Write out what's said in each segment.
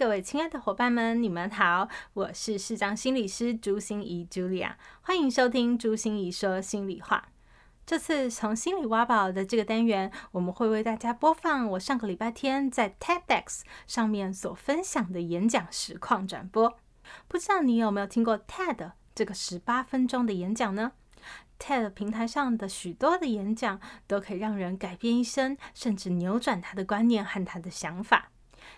各位亲爱的伙伴们，你们好，我是视障心理师朱心仪 Julia，欢迎收听朱心仪说心里话。这次从心理挖宝的这个单元，我们会为大家播放我上个礼拜天在 TEDx 上面所分享的演讲实况转播。不知道你有没有听过 TED 这个十八分钟的演讲呢？TED 平台上的许多的演讲都可以让人改变一生，甚至扭转他的观念和他的想法。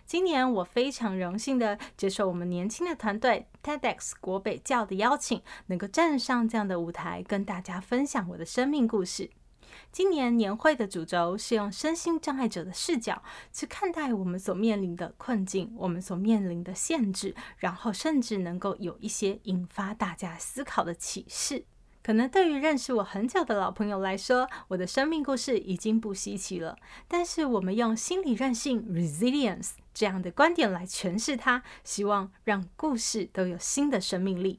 今年我非常荣幸的接受我们年轻的团队 TEDx 国北教的邀请，能够站上这样的舞台，跟大家分享我的生命故事。今年年会的主轴是用身心障碍者的视角去看待我们所面临的困境，我们所面临的限制，然后甚至能够有一些引发大家思考的启示。可能对于认识我很久的老朋友来说，我的生命故事已经不稀奇了。但是我们用心理韧性 （resilience） 这样的观点来诠释它，希望让故事都有新的生命力。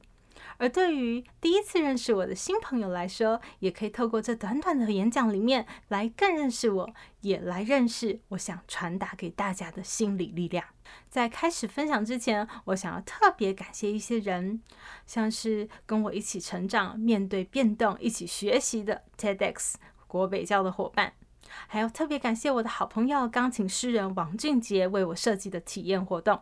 而对于第一次认识我的新朋友来说，也可以透过这短短的演讲里面来更认识我，也来认识我想传达给大家的心理力量。在开始分享之前，我想要特别感谢一些人，像是跟我一起成长、面对变动、一起学习的 TEDx 国北教的伙伴，还有特别感谢我的好朋友钢琴诗人王俊杰为我设计的体验活动。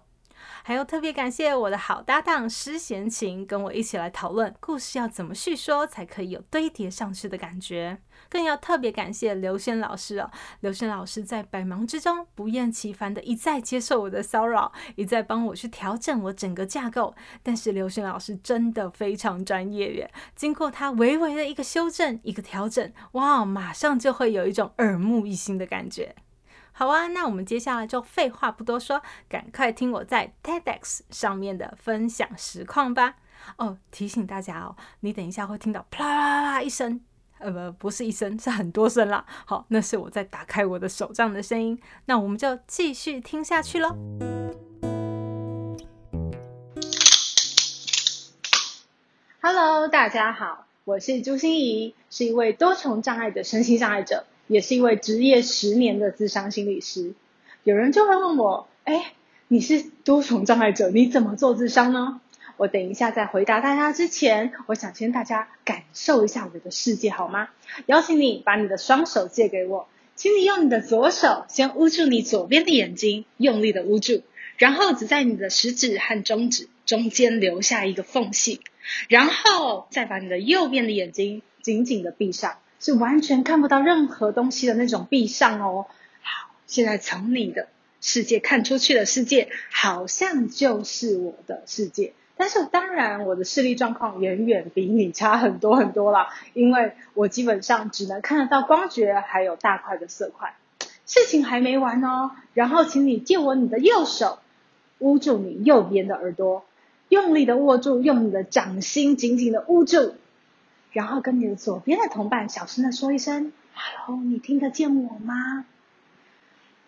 还有特别感谢我的好搭档施贤琴，跟我一起来讨论故事要怎么叙说才可以有堆叠上去的感觉。更要特别感谢刘轩老师哦，刘轩老师在百忙之中不厌其烦的一再接受我的骚扰，一再帮我去调整我整个架构。但是刘轩老师真的非常专业耶，经过他微微的一个修正、一个调整，哇，马上就会有一种耳目一新的感觉。好啊，那我们接下来就废话不多说，赶快听我在 TEDx 上面的分享实况吧。哦，提醒大家哦，你等一下会听到啪啦啦啦一声，呃，不，不是一声，是很多声啦。好，那是我在打开我的手账的声音。那我们就继续听下去喽。Hello，大家好，我是朱心怡，是一位多重障碍的身心障碍者。也是一位执业十年的智商心理师，有人就会问我：哎，你是多重障碍者，你怎么做智商呢？我等一下在回答大家之前，我想先大家感受一下我的世界，好吗？邀请你把你的双手借给我，请你用你的左手先捂住你左边的眼睛，用力的捂住，然后只在你的食指和中指中间留下一个缝隙，然后再把你的右边的眼睛紧紧的闭上。是完全看不到任何东西的那种闭上哦。好，现在从你的世界看出去的世界，好像就是我的世界。但是当然，我的视力状况远远比你差很多很多了，因为我基本上只能看得到光觉，还有大块的色块。事情还没完哦，然后请你借我你的右手，捂住你右边的耳朵，用力的握住，用你的掌心紧紧的捂住。然后跟你的左边的同伴小声的说一声 “hello”，你听得见我吗？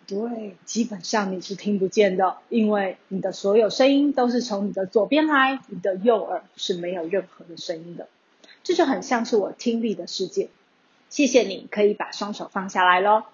对，基本上你是听不见的，因为你的所有声音都是从你的左边来，你的右耳是没有任何的声音的。这就很像是我听力的世界。谢谢你，可以把双手放下来咯。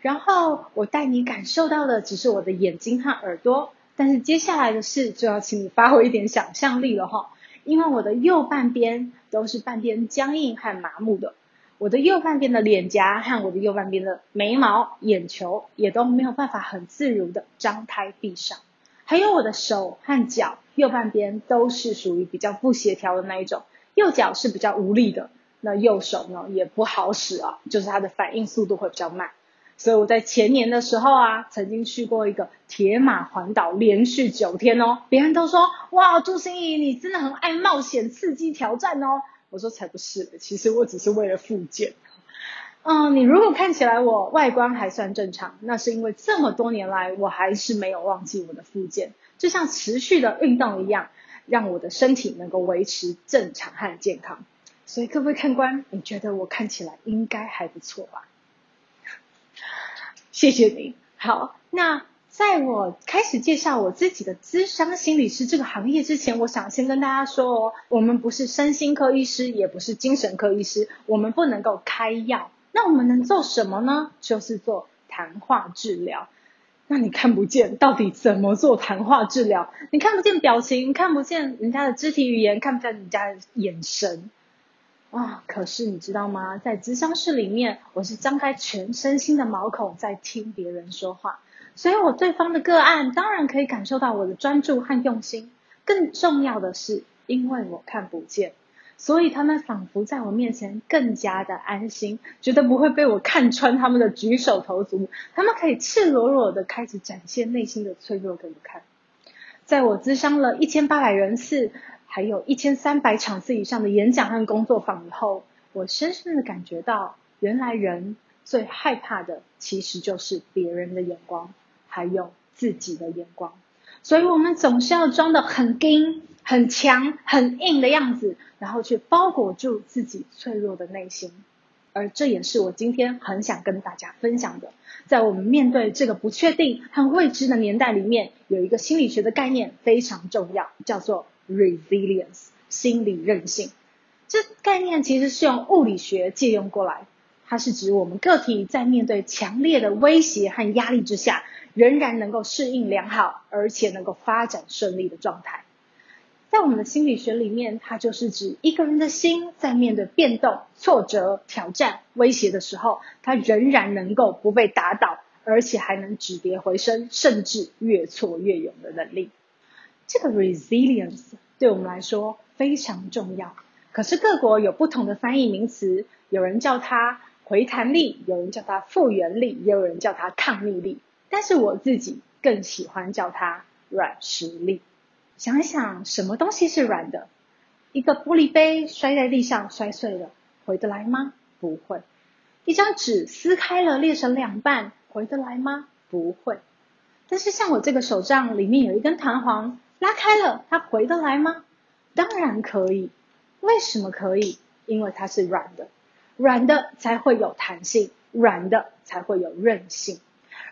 然后我带你感受到的只是我的眼睛和耳朵，但是接下来的事就要请你发挥一点想象力了哈。因为我的右半边都是半边僵硬和麻木的，我的右半边的脸颊和我的右半边的眉毛、眼球也都没有办法很自如的张开闭上，还有我的手和脚，右半边都是属于比较不协调的那一种，右脚是比较无力的，那右手呢也不好使啊，就是它的反应速度会比较慢。所以我在前年的时候啊，曾经去过一个铁马环岛，连续九天哦。别人都说，哇，朱心怡，你真的很爱冒险、刺激、挑战哦。我说才不是，其实我只是为了复健。嗯，你如果看起来我外观还算正常，那是因为这么多年来我还是没有忘记我的复健，就像持续的运动一样。让我的身体能够维持正常和健康。所以各位看官，你觉得我看起来应该还不错吧？谢谢你。好，那在我开始介绍我自己的咨商心理师这个行业之前，我想先跟大家说哦，我们不是身心科医师，也不是精神科医师，我们不能够开药。那我们能做什么呢？就是做谈话治疗。那你看不见，到底怎么做谈话治疗？你看不见表情，看不见人家的肢体语言，看不见人家的眼神。啊！可是你知道吗？在咨商室里面，我是张开全身心的毛孔在听别人说话，所以我对方的个案当然可以感受到我的专注和用心。更重要的是，因为我看不见，所以他们仿佛在我面前更加的安心，觉得不会被我看穿他们的举手投足，他们可以赤裸裸的开始展现内心的脆弱给我看。在我咨商了一千八百人次。还有一千三百场次以上的演讲和工作坊以后，我深深的感觉到，原来人最害怕的其实就是别人的眼光，还有自己的眼光。所以我们总是要装得很硬、很强、很硬的样子，然后去包裹住自己脆弱的内心。而这也是我今天很想跟大家分享的。在我们面对这个不确定和未知的年代里面，有一个心理学的概念非常重要，叫做 Resilience 心理韧性，这概念其实是用物理学借用过来，它是指我们个体在面对强烈的威胁和压力之下，仍然能够适应良好，而且能够发展顺利的状态。在我们的心理学里面，它就是指一个人的心在面对变动、挫折、挑战、威胁的时候，它仍然能够不被打倒，而且还能止跌回升，甚至越挫越勇的能力。这个 resilience 对我们来说非常重要，可是各国有不同的翻译名词，有人叫它回弹力，有人叫它复原力，也有人叫它抗逆力。但是我自己更喜欢叫它软实力。想一想，什么东西是软的？一个玻璃杯摔在地上摔碎了，回得来吗？不会。一张纸撕开了裂成两半，回得来吗？不会。但是像我这个手杖里面有一根弹簧。拉开了，它回得来吗？当然可以。为什么可以？因为它是软的，软的才会有弹性，软的才会有韧性。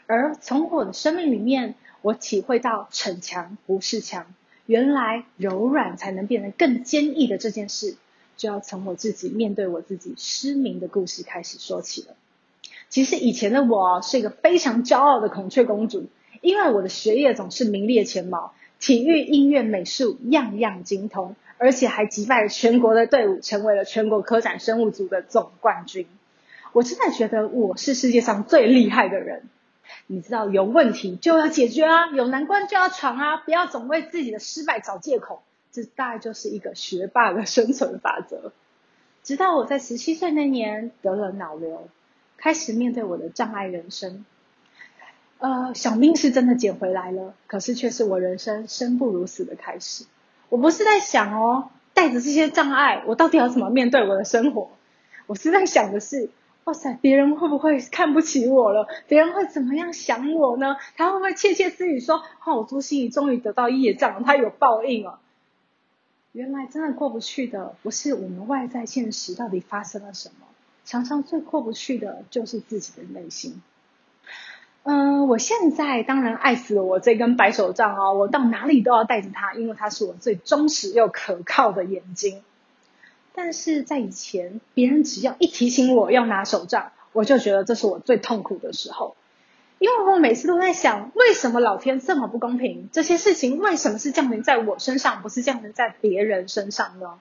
而从我的生命里面，我体会到逞强不是强，原来柔软才能变得更坚毅的这件事，就要从我自己面对我自己失明的故事开始说起了。其实以前的我是一个非常骄傲的孔雀公主，因为我的学业总是名列前茅。体育、音乐、美术样样精通，而且还击败了全国的队伍，成为了全国科展生物组的总冠军。我真的觉得我是世界上最厉害的人。你知道，有问题就要解决啊，有难关就要闯啊，不要总为自己的失败找借口。这大概就是一个学霸的生存法则。直到我在十七岁那年得了脑瘤，开始面对我的障碍人生。呃，小命是真的捡回来了，可是却是我人生生不如死的开始。我不是在想哦，带着这些障碍，我到底要怎么面对我的生活？我是在想的是，哇塞，别人会不会看不起我了？别人会怎么样想我呢？他会不会窃窃私语说，哦，我朱芯仪终于得到业障，他有报应了？原来真的过不去的，不是我们外在现实到底发生了什么，常常最过不去的就是自己的内心。嗯，我现在当然爱死了我这根白手杖哦，我到哪里都要带着它，因为它是我最忠实又可靠的眼睛。但是在以前，别人只要一提醒我要拿手杖，我就觉得这是我最痛苦的时候，因为我每次都在想，为什么老天这么不公平？这些事情为什么是降临在我身上，不是降临在别人身上呢？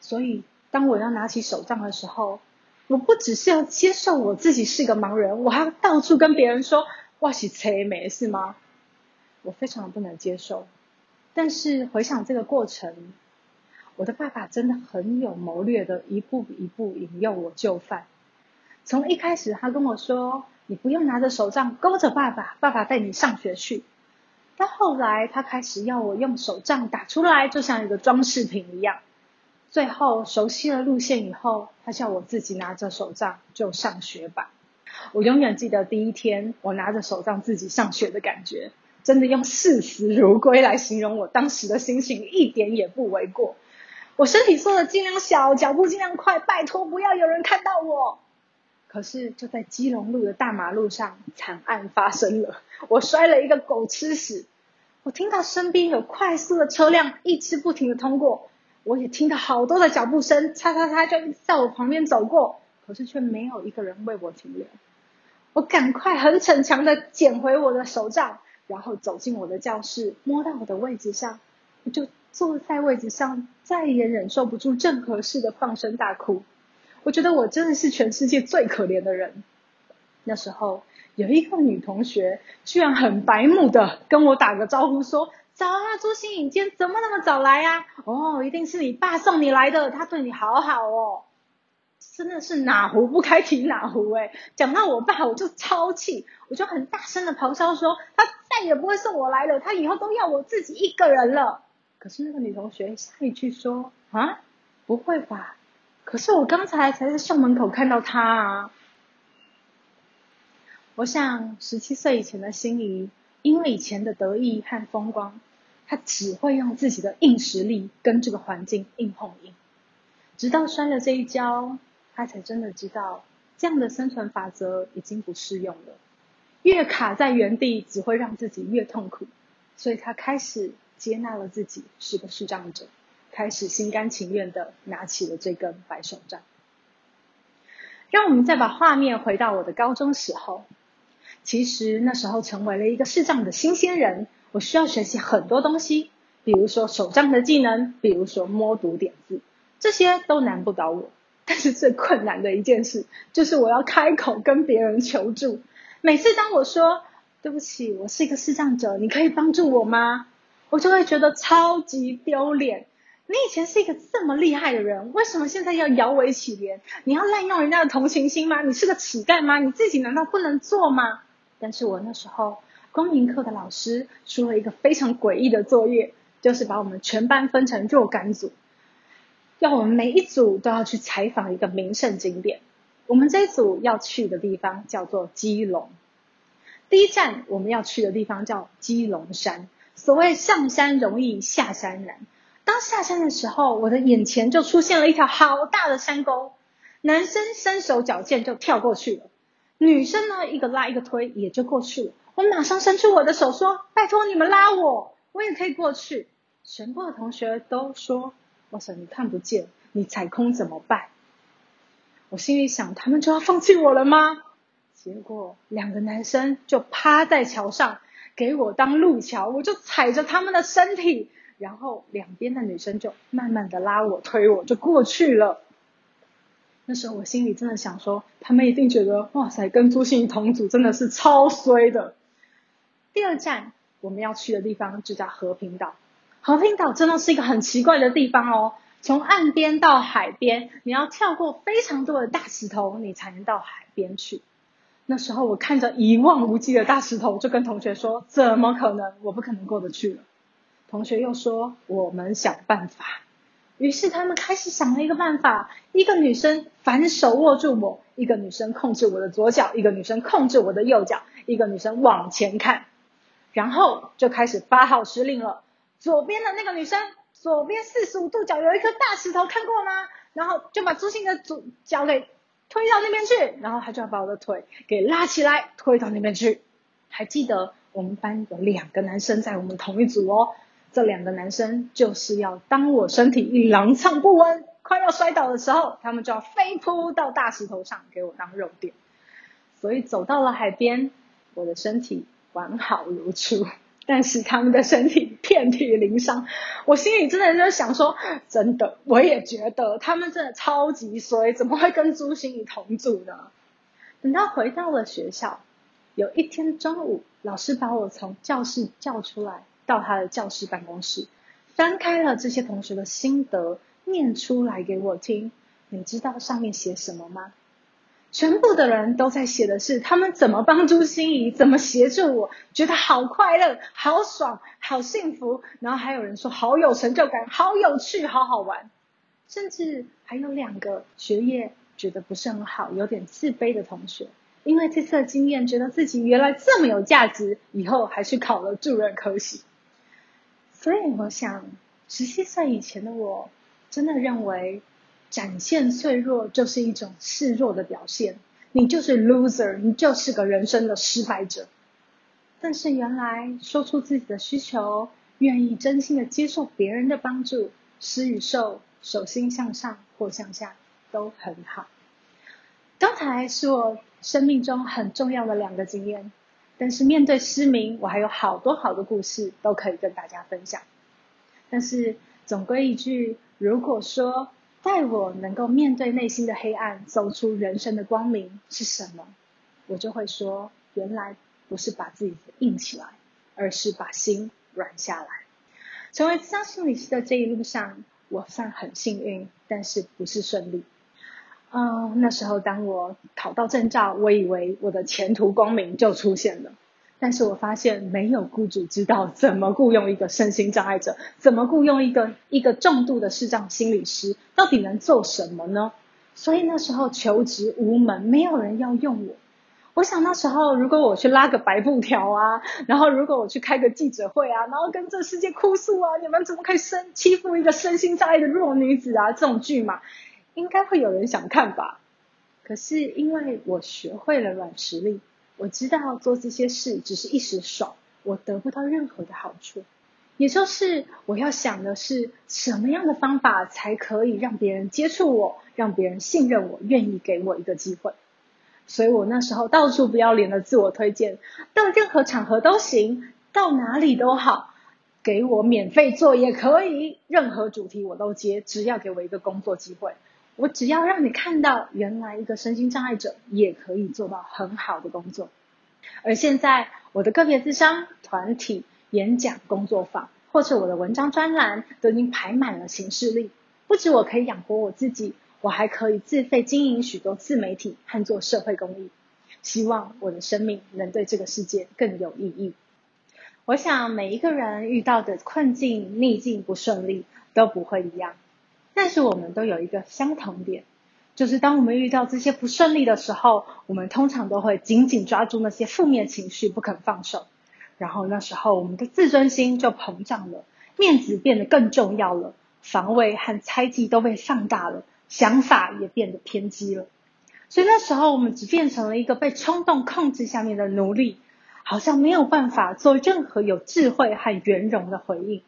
所以，当我要拿起手杖的时候，我不只是要接受我自己是个盲人，我还要到处跟别人说我是青梅，是吗？我非常不能接受。但是回想这个过程，我的爸爸真的很有谋略的，一步一步引诱我就范。从一开始，他跟我说：“你不用拿着手杖勾着爸爸，爸爸带你上学去。”到后来，他开始要我用手杖打出来，就像一个装饰品一样。最后熟悉了路线以后，他叫我自己拿着手杖就上学吧。我永远记得第一天我拿着手杖自己上学的感觉，真的用视死如归来形容我当时的心情，一点也不为过。我身体缩的尽量小，脚步尽量快，拜托不要有人看到我。可是就在基隆路的大马路上，惨案发生了，我摔了一个狗吃屎。我听到身边有快速的车辆一直不停的通过，我也听到好多的脚步声，嚓嚓嚓就在我旁边走过，可是却没有一个人为我停留。我赶快很逞强的捡回我的手杖，然后走进我的教室，摸到我的位置上，我就坐在位置上，再也忍受不住任何事的放声大哭。我觉得我真的是全世界最可怜的人。那时候有一个女同学，居然很白目的跟我打个招呼说：“早啊，朱芯仪，今天怎么那么早来呀？哦，一定是你爸送你来的，他对你好好哦。”真的是哪壶不开提哪壶哎！讲到我爸，我就超气，我就很大声的咆哮说：“他再也不会送我来了，他以后都要我自己一个人了。”可是那个女同学下一句说：“啊，不会吧？”可是我刚才才在校门口看到他啊！我想十七岁以前的心仪，因为以前的得意和风光，他只会用自己的硬实力跟这个环境硬碰硬，直到摔了这一跤，他才真的知道这样的生存法则已经不适用了。越卡在原地，只会让自己越痛苦，所以他开始接纳了自己是个视障者。开始心甘情愿的拿起了这根白手杖。让我们再把画面回到我的高中时候。其实那时候成为了一个视障的新鲜人，我需要学习很多东西，比如说手杖的技能，比如说摸读点字，这些都难不倒我。但是最困难的一件事，就是我要开口跟别人求助。每次当我说“对不起，我是一个视障者，你可以帮助我吗？”我就会觉得超级丢脸。你以前是一个这么厉害的人，为什么现在要摇尾乞怜？你要滥用人家的同情心吗？你是个乞丐吗？你自己难道不能做吗？但是我那时候公民课的老师出了一个非常诡异的作业，就是把我们全班分成若干组，要我们每一组都要去采访一个名胜景点。我们这一组要去的地方叫做基隆，第一站我们要去的地方叫基隆山。所谓上山容易下山难。当下山的时候，我的眼前就出现了一条好大的山沟，男生身手矫健就跳过去了，女生呢一个拉一个推也就过去了。我马上伸出我的手说：“拜托你们拉我，我也可以过去。”全部的同学都说：“哇塞，你看不见，你踩空怎么办？”我心里想：他们就要放弃我了吗？结果两个男生就趴在桥上给我当路桥，我就踩着他们的身体。然后两边的女生就慢慢的拉我推我就过去了。那时候我心里真的想说，他们一定觉得哇塞，跟朱芯仪同组真的是超衰的。第二站我们要去的地方就叫和平岛。和平岛真的是一个很奇怪的地方哦，从岸边到海边，你要跳过非常多的大石头，你才能到海边去。那时候我看着一望无际的大石头，就跟同学说：怎么可能？我不可能过得去了。同学又说：“我们想办法。”于是他们开始想了一个办法：一个女生反手握住我，一个女生控制我的左脚，一个女生控制我的右脚，一个女生往前看，然后就开始发号施令了。左边的那个女生，左边四十五度角有一颗大石头，看过吗？然后就把朱星的左脚给推到那边去，然后他就要把我的腿给拉起来，推到那边去。还记得我们班有两个男生在我们同一组哦。这两个男生就是要当我身体一踉跄不稳，快要摔倒的时候，他们就要飞扑到大石头上给我当肉垫。所以走到了海边，我的身体完好如初，但是他们的身体遍体鳞伤。我心里真的就想说，真的，我也觉得他们真的超级衰，怎么会跟朱心怡同组呢？等到回到了学校，有一天中午，老师把我从教室叫出来。到他的教室办公室，翻开了这些同学的心得，念出来给我听。你知道上面写什么吗？全部的人都在写的是他们怎么帮助心仪，怎么协助我，觉得好快乐、好爽、好幸福。然后还有人说好有成就感、好有趣、好好玩。甚至还有两个学业觉得不是很好、有点自卑的同学，因为这次的经验，觉得自己原来这么有价值，以后还去考了助人科系。所以我想，十七岁以前的我，真的认为展现脆弱就是一种示弱的表现，你就是 loser，你就是个人生的失败者。但是原来说出自己的需求，愿意真心的接受别人的帮助，施与受，手心向上或向下都很好。刚才是我生命中很重要的两个经验，但是面对失明，我还有好多好多故事都可以跟大家分享。但是总归一句，如果说带我能够面对内心的黑暗，走出人生的光明是什么，我就会说，原来不是把自己硬起来，而是把心软下来。成为咨商心理师的这一路上，我算很幸运，但是不是顺利。嗯那时候当我考到证照，我以为我的前途光明就出现了。但是我发现没有雇主知道怎么雇佣一个身心障碍者，怎么雇佣一个一个重度的视障心理师，到底能做什么呢？所以那时候求职无门，没有人要用我。我想那时候如果我去拉个白布条啊，然后如果我去开个记者会啊，然后跟这世界哭诉啊，你们怎么可以生欺负一个身心障碍的弱女子啊？这种剧嘛。应该会有人想看吧，可是因为我学会了软实力，我知道做这些事只是一时爽，我得不到任何的好处。也就是我要想的是什么样的方法才可以让别人接触我，让别人信任我，愿意给我一个机会。所以我那时候到处不要脸的自我推荐，到任何场合都行，到哪里都好，给我免费做也可以，任何主题我都接，只要给我一个工作机会。我只要让你看到，原来一个身心障碍者也可以做到很好的工作。而现在，我的个别智商、团体、演讲、工作坊，或者我的文章专栏，都已经排满了行事历。不止我可以养活我自己，我还可以自费经营许多自媒体和做社会公益。希望我的生命能对这个世界更有意义。我想每一个人遇到的困境、逆境、不顺利都不会一样。但是我们都有一个相同点，就是当我们遇到这些不顺利的时候，我们通常都会紧紧抓住那些负面情绪不肯放手，然后那时候我们的自尊心就膨胀了，面子变得更重要了，防卫和猜忌都被放大了，想法也变得偏激了。所以那时候我们只变成了一个被冲动控制下面的奴隶，好像没有办法做任何有智慧和圆融的回应。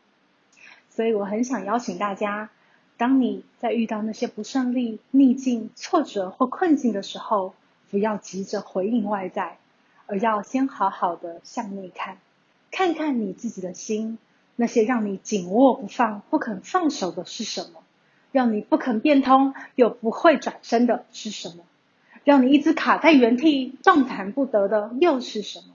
所以我很想邀请大家。当你在遇到那些不顺利、逆境、挫折或困境的时候，不要急着回应外在，而要先好好的向内看，看看你自己的心，那些让你紧握不放、不肯放手的是什么？让你不肯变通又不会转身的是什么？让你一直卡在原地、动弹不得的又是什么？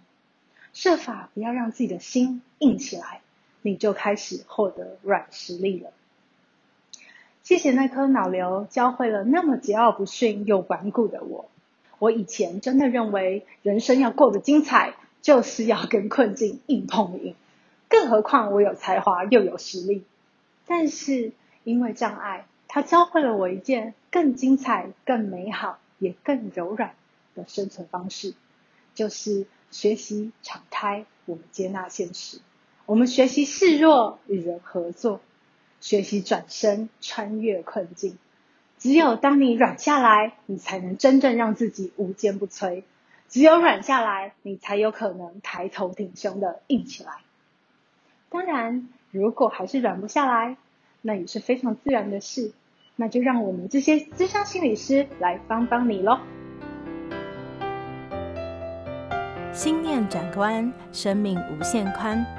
设法不要让自己的心硬起来，你就开始获得软实力了。谢谢那颗脑瘤，教会了那么桀骜不驯又顽固的我。我以前真的认为，人生要过得精彩，就是要跟困境硬碰硬。更何况我有才华又有实力。但是因为障碍，它教会了我一件更精彩、更美好也更柔软的生存方式，就是学习敞开，我们接纳现实，我们学习示弱，与人合作。学习转身，穿越困境。只有当你软下来，你才能真正让自己无坚不摧。只有软下来，你才有可能抬头挺胸的硬起来。当然，如果还是软不下来，那也是非常自然的事。那就让我们这些咨商心理师来帮帮你喽。心念转关，生命无限宽。